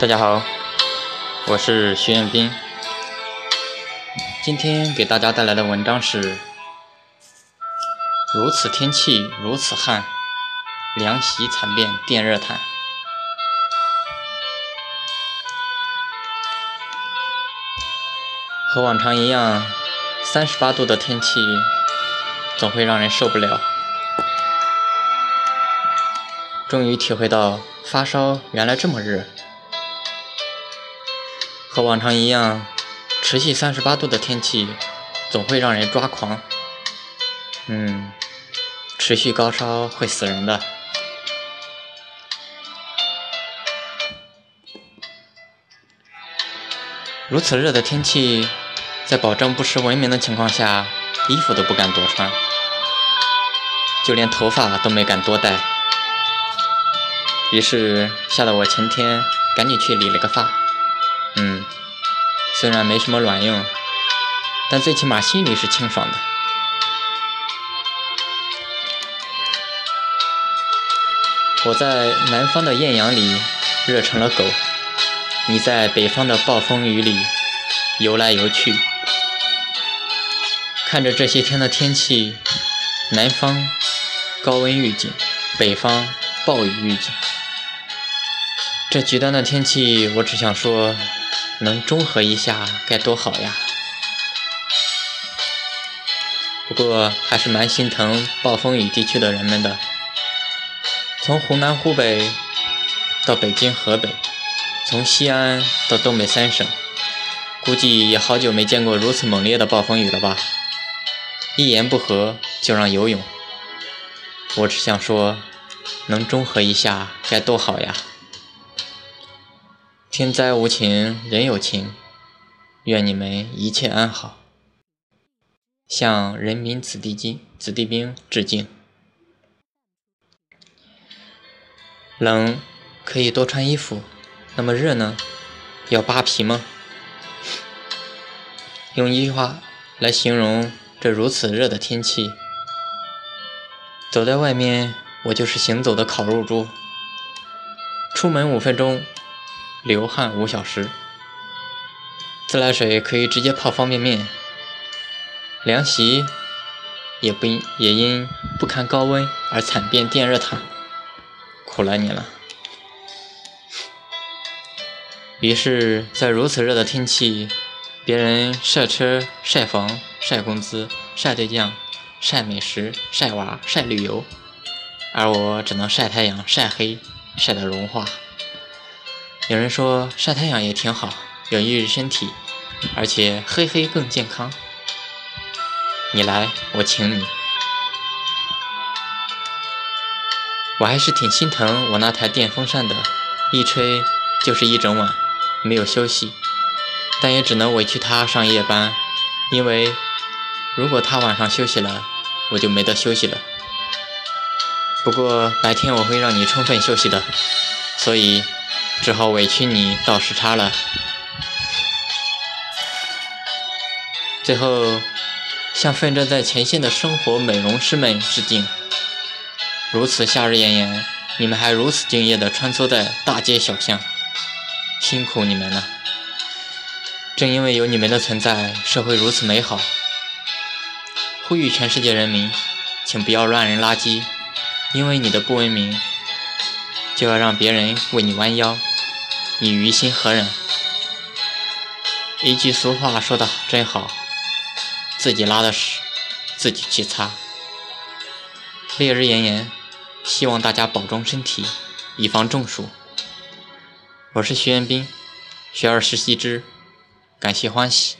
大家好，我是徐彦斌。今天给大家带来的文章是：如此天气如此旱，凉席惨变电热毯。和往常一样，三十八度的天气总会让人受不了。终于体会到发烧原来这么热。和往常一样，持续三十八度的天气总会让人抓狂。嗯，持续高烧会死人的。如此热的天气，在保证不失文明的情况下，衣服都不敢多穿，就连头发都没敢多戴。于是吓得我前天赶紧去理了个发。嗯，虽然没什么卵用，但最起码心里是清爽的。我在南方的艳阳里热成了狗，你在北方的暴风雨里游来游去，看着这些天的天气，南方高温预警，北方暴雨预警，这极端的天气，我只想说。能中和一下该多好呀！不过还是蛮心疼暴风雨地区的人们的。从湖南、湖北到北京、河北，从西安到东北三省，估计也好久没见过如此猛烈的暴风雨了吧？一言不合就让游泳。我只想说，能中和一下该多好呀！天灾无情，人有情。愿你们一切安好。向人民子弟兵子弟兵致敬。冷可以多穿衣服，那么热呢？要扒皮吗？用一句话来形容这如此热的天气：走在外面，我就是行走的烤肉猪。出门五分钟。流汗五小时，自来水可以直接泡方便面，凉席也不因也因不堪高温而惨变电热毯，苦了你了。于是，在如此热的天气，别人晒车、晒房、晒工资、晒对象、晒美食、晒娃、晒旅游，而我只能晒太阳、晒黑、晒得融化。有人说晒太阳也挺好，有益于身体，而且黑黑更健康。你来，我请你。我还是挺心疼我那台电风扇的，一吹就是一整晚，没有休息。但也只能委屈它上夜班，因为如果它晚上休息了，我就没得休息了。不过白天我会让你充分休息的，所以。只好委屈你倒时差了。最后，向奋战在前线的生活美容师们致敬。如此夏日炎炎，你们还如此敬业地穿梭在大街小巷，辛苦你们了。正因为有你们的存在，社会如此美好。呼吁全世界人民，请不要乱扔垃圾，因为你的不文明，就要让别人为你弯腰。你于心何忍？一句俗话说的真好，自己拉的屎，自己去擦。烈日炎炎，希望大家保重身体，以防中暑。我是徐彦斌，学而时习之，感谢欢喜。